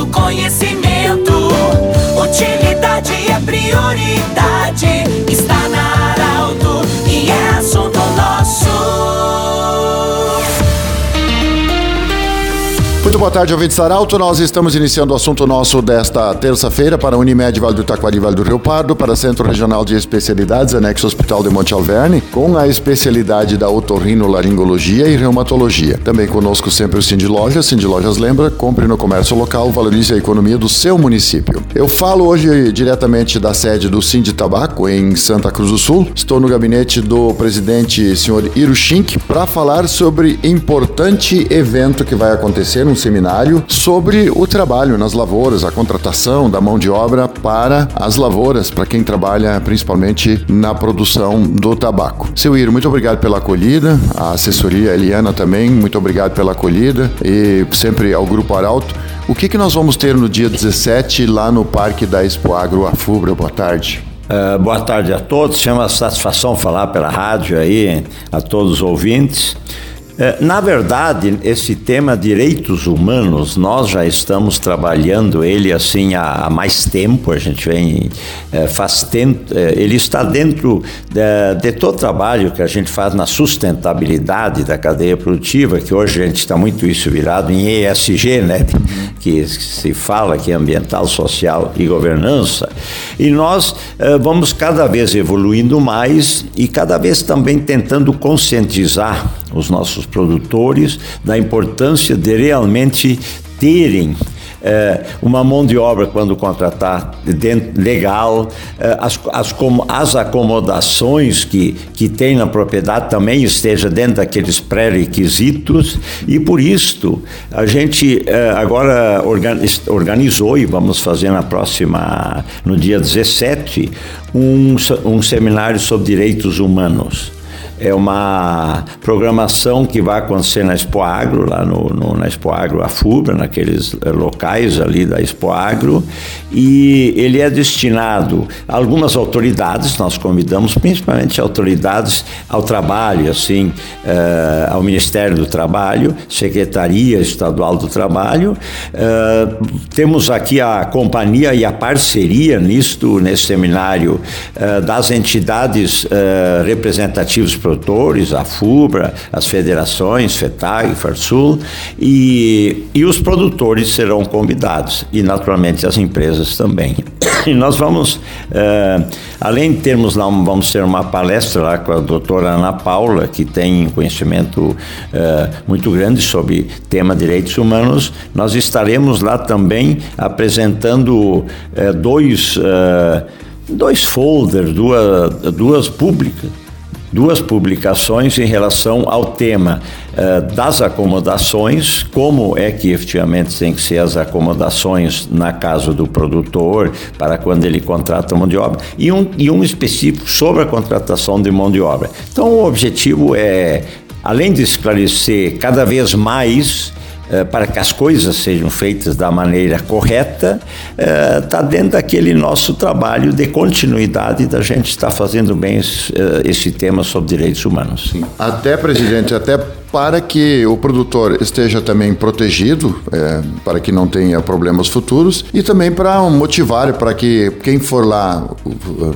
do conhecimento. Utilidade é prioridade. Está boa tarde, ouvintes Saralto. Nós estamos iniciando o assunto nosso desta terça-feira para Unimed Vale do Taquari Vale do Rio Pardo, para Centro Regional de Especialidades, anexo Hospital de Monte Alverne, com a especialidade da otorrinolaringologia e reumatologia. Também conosco sempre o Cindy Lojas. Cindy Lojas lembra, compre no comércio local, valorize a economia do seu município. Eu falo hoje diretamente da sede do Cindy Tabaco, em Santa Cruz do Sul. Estou no gabinete do presidente, senhor Irushink, para falar sobre importante evento que vai acontecer, um seminário sobre o trabalho nas lavouras, a contratação da mão de obra para as lavouras, para quem trabalha principalmente na produção do tabaco. Seu Ir, muito obrigado pela acolhida, a assessoria Eliana também, muito obrigado pela acolhida e sempre ao Grupo Arauto. O que, que nós vamos ter no dia 17 lá no Parque da Expo Agro Afubra? Boa tarde. Uh, boa tarde a todos, chama satisfação falar pela rádio aí, a todos os ouvintes. É, na verdade, esse tema direitos humanos, nós já estamos trabalhando ele assim há, mais tempo, a gente vem, é, faz tempo, é, ele está dentro de, de, todo o trabalho que a gente faz na sustentabilidade da cadeia produtiva, que hoje a gente está muito isso virado em ESG, né, que se fala que é ambiental, social e governança, e nós vamos cada vez evoluindo mais e cada vez também tentando conscientizar os nossos produtores da importância de realmente terem é, uma mão de obra quando contratar dentro, legal, é, as, as, as acomodações que, que tem na propriedade também esteja dentro daqueles pré-requisitos. E por isso a gente é, agora organizou e vamos fazer na próxima, no dia 17, um, um seminário sobre direitos humanos é uma programação que vai acontecer na Expo Agro, lá no, no, na Expo Agro Afubra, naqueles eh, locais ali da Expo Agro, e ele é destinado a algumas autoridades, nós convidamos principalmente autoridades ao trabalho, assim, eh, ao Ministério do Trabalho, Secretaria Estadual do Trabalho. Eh, temos aqui a companhia e a parceria nisto, nesse seminário, das entidades representativas produtores, a FUBRA, as federações, FETAG, FARSUL, e, e os produtores serão convidados, e naturalmente as empresas também. E nós vamos, eh, além de termos lá, vamos ter uma palestra lá com a doutora Ana Paula, que tem conhecimento eh, muito grande sobre tema direitos humanos, nós estaremos lá também apresentando eh, dois, dois folders, duas, duas públicas, duas publicações em relação ao tema uh, das acomodações, como é que efetivamente tem que ser as acomodações na casa do produtor para quando ele contrata mão de obra, e um, e um específico sobre a contratação de mão de obra. Então, o objetivo é, além de esclarecer cada vez mais eh, para que as coisas sejam feitas da maneira correta, está eh, dentro daquele nosso trabalho de continuidade da gente estar fazendo bem esse, eh, esse tema sobre direitos humanos. Sim. Até, presidente, até para que o produtor esteja também protegido, é, para que não tenha problemas futuros, e também para motivar, para que quem for lá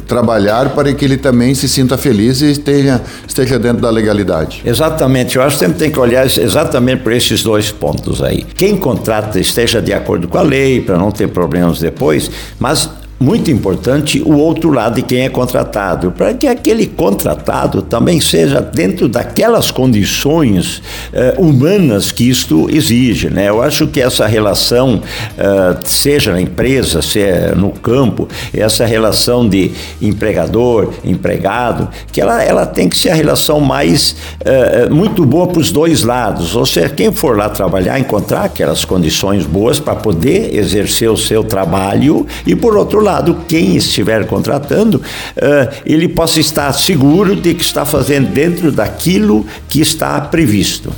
trabalhar, para que ele também se sinta feliz e esteja, esteja dentro da legalidade. Exatamente, eu acho que sempre tem que olhar exatamente por esses dois pontos aí. Quem contrata esteja de acordo com a lei, para não ter problemas depois, mas muito importante o outro lado de quem é contratado, para que aquele contratado também seja dentro daquelas condições uh, humanas que isto exige. Né? Eu acho que essa relação, uh, seja na empresa, seja no campo, essa relação de empregador, empregado, que ela, ela tem que ser a relação mais uh, muito boa para os dois lados. Ou seja, quem for lá trabalhar, encontrar aquelas condições boas para poder exercer o seu trabalho e, por outro lado, quem estiver contratando, uh, ele possa estar seguro de que está fazendo dentro daquilo que está previsto.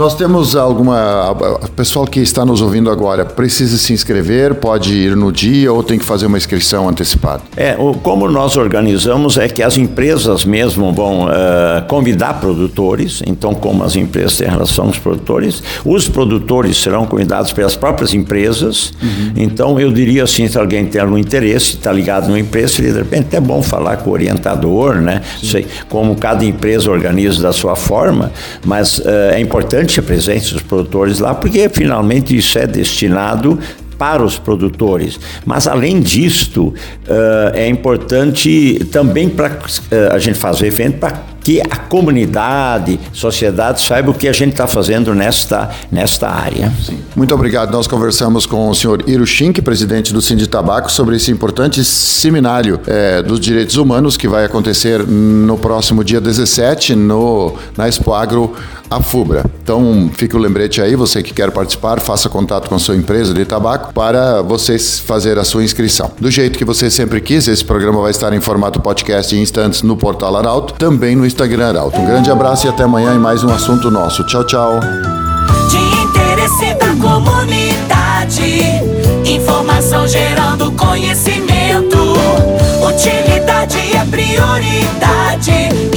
Nós temos alguma. O pessoal que está nos ouvindo agora precisa se inscrever, pode ir no dia ou tem que fazer uma inscrição antecipada? É, o, como nós organizamos é que as empresas mesmo vão uh, convidar produtores, então, como as empresas têm relação aos produtores, os produtores serão convidados pelas próprias empresas. Uhum. Então, eu diria assim: se alguém tem algum interesse, está ligado numa empresa, de repente é bom falar com o orientador, né? Sei, como cada empresa organiza da sua forma, mas uh, é importante a presença dos produtores lá, porque finalmente isso é destinado para os produtores. Mas, além disto, uh, é importante também para uh, a gente fazer evento para que a comunidade, sociedade saiba o que a gente está fazendo nesta, nesta área. Sim. Muito obrigado. Nós conversamos com o senhor Iro Schink, presidente do Cindy Tabaco, sobre esse importante seminário é, dos direitos humanos que vai acontecer no próximo dia 17 no, na Expo Agro a FUBRA. Então, fica o lembrete aí, você que quer participar, faça contato com a sua empresa de tabaco para vocês fazer a sua inscrição. Do jeito que você sempre quis, esse programa vai estar em formato podcast em instantes no portal Arauto, também no Instagram Arauto. Um grande abraço e até amanhã em mais um assunto nosso. Tchau, tchau. De interesse da comunidade, informação gerando conhecimento. Utilidade é prioridade.